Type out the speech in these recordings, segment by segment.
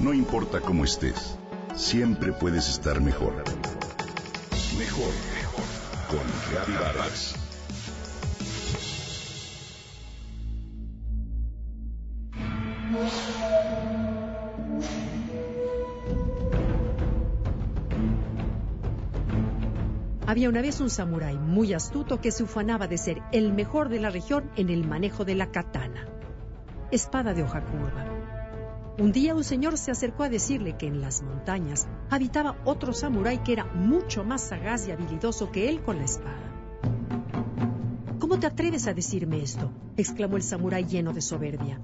No importa cómo estés, siempre puedes estar mejor. Mejor, mejor. Con Reavivadas. Había una vez un samurái muy astuto que se ufanaba de ser el mejor de la región en el manejo de la katana, espada de hoja curva. Un día un señor se acercó a decirle que en las montañas habitaba otro samurái que era mucho más sagaz y habilidoso que él con la espada. ¿Cómo te atreves a decirme esto? exclamó el samurái lleno de soberbia.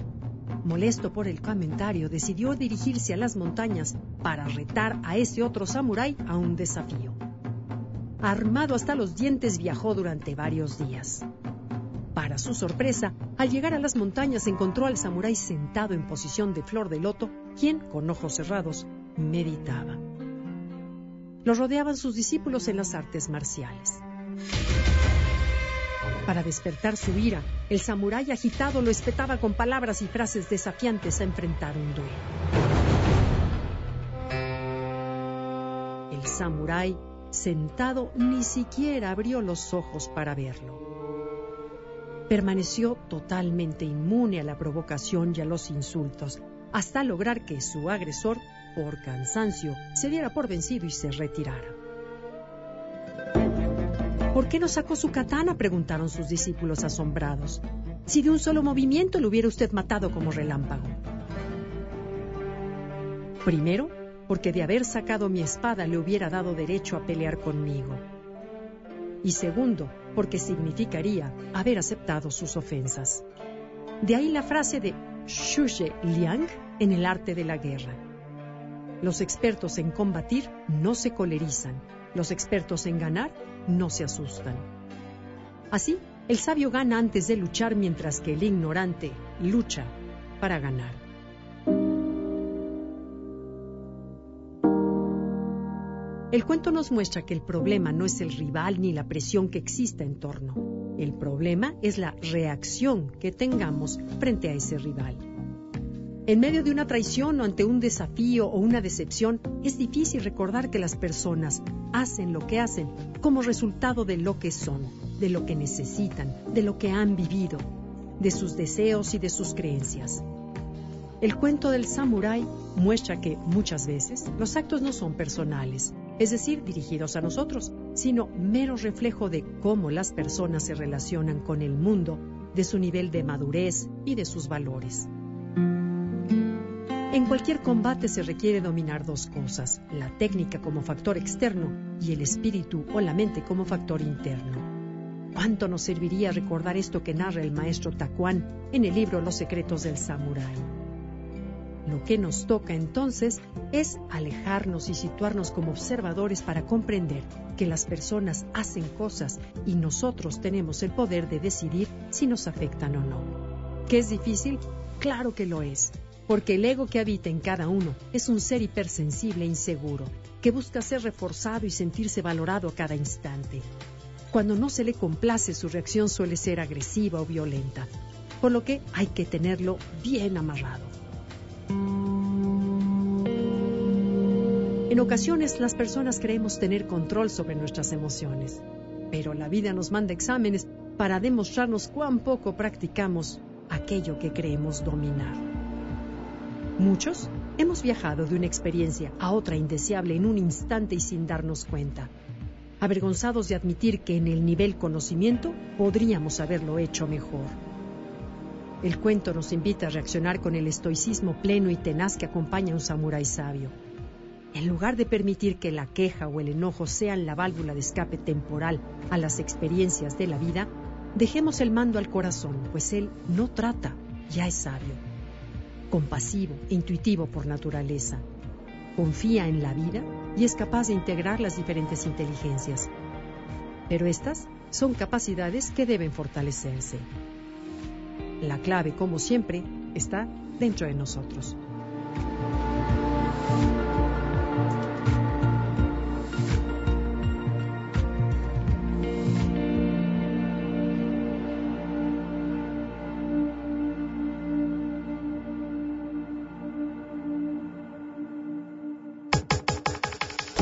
Molesto por el comentario, decidió dirigirse a las montañas para retar a ese otro samurái a un desafío armado hasta los dientes, viajó durante varios días. Para su sorpresa, al llegar a las montañas encontró al samurái sentado en posición de flor de loto, quien, con ojos cerrados, meditaba. Lo rodeaban sus discípulos en las artes marciales. Para despertar su ira, el samurái agitado lo espetaba con palabras y frases desafiantes a enfrentar un duelo. El samurái sentado, ni siquiera abrió los ojos para verlo. Permaneció totalmente inmune a la provocación y a los insultos, hasta lograr que su agresor, por cansancio, se diera por vencido y se retirara. ¿Por qué no sacó su katana? preguntaron sus discípulos asombrados. Si de un solo movimiento lo hubiera usted matado como relámpago. Primero, porque de haber sacado mi espada le hubiera dado derecho a pelear conmigo. Y segundo, porque significaría haber aceptado sus ofensas. De ahí la frase de Xue Liang en el arte de la guerra. Los expertos en combatir no se colerizan, los expertos en ganar no se asustan. Así, el sabio gana antes de luchar mientras que el ignorante lucha para ganar. El cuento nos muestra que el problema no es el rival ni la presión que exista en torno. El problema es la reacción que tengamos frente a ese rival. En medio de una traición o ante un desafío o una decepción, es difícil recordar que las personas hacen lo que hacen como resultado de lo que son, de lo que necesitan, de lo que han vivido, de sus deseos y de sus creencias. El cuento del samurái muestra que muchas veces los actos no son personales, es decir, dirigidos a nosotros, sino mero reflejo de cómo las personas se relacionan con el mundo, de su nivel de madurez y de sus valores. En cualquier combate se requiere dominar dos cosas, la técnica como factor externo y el espíritu o la mente como factor interno. ¿Cuánto nos serviría recordar esto que narra el maestro Takuan en el libro Los secretos del samurái? Lo que nos toca entonces es alejarnos y situarnos como observadores para comprender que las personas hacen cosas y nosotros tenemos el poder de decidir si nos afectan o no. ¿Que es difícil? Claro que lo es, porque el ego que habita en cada uno es un ser hipersensible e inseguro, que busca ser reforzado y sentirse valorado a cada instante. Cuando no se le complace, su reacción suele ser agresiva o violenta, por lo que hay que tenerlo bien amarrado. En ocasiones las personas creemos tener control sobre nuestras emociones, pero la vida nos manda exámenes para demostrarnos cuán poco practicamos aquello que creemos dominar. Muchos hemos viajado de una experiencia a otra indeseable en un instante y sin darnos cuenta, avergonzados de admitir que en el nivel conocimiento podríamos haberlo hecho mejor. El cuento nos invita a reaccionar con el estoicismo pleno y tenaz que acompaña a un samurái sabio. En lugar de permitir que la queja o el enojo sean la válvula de escape temporal a las experiencias de la vida, dejemos el mando al corazón, pues él no trata, ya es sabio. Compasivo e intuitivo por naturaleza. Confía en la vida y es capaz de integrar las diferentes inteligencias. Pero estas son capacidades que deben fortalecerse. La clave, como siempre, está dentro de nosotros.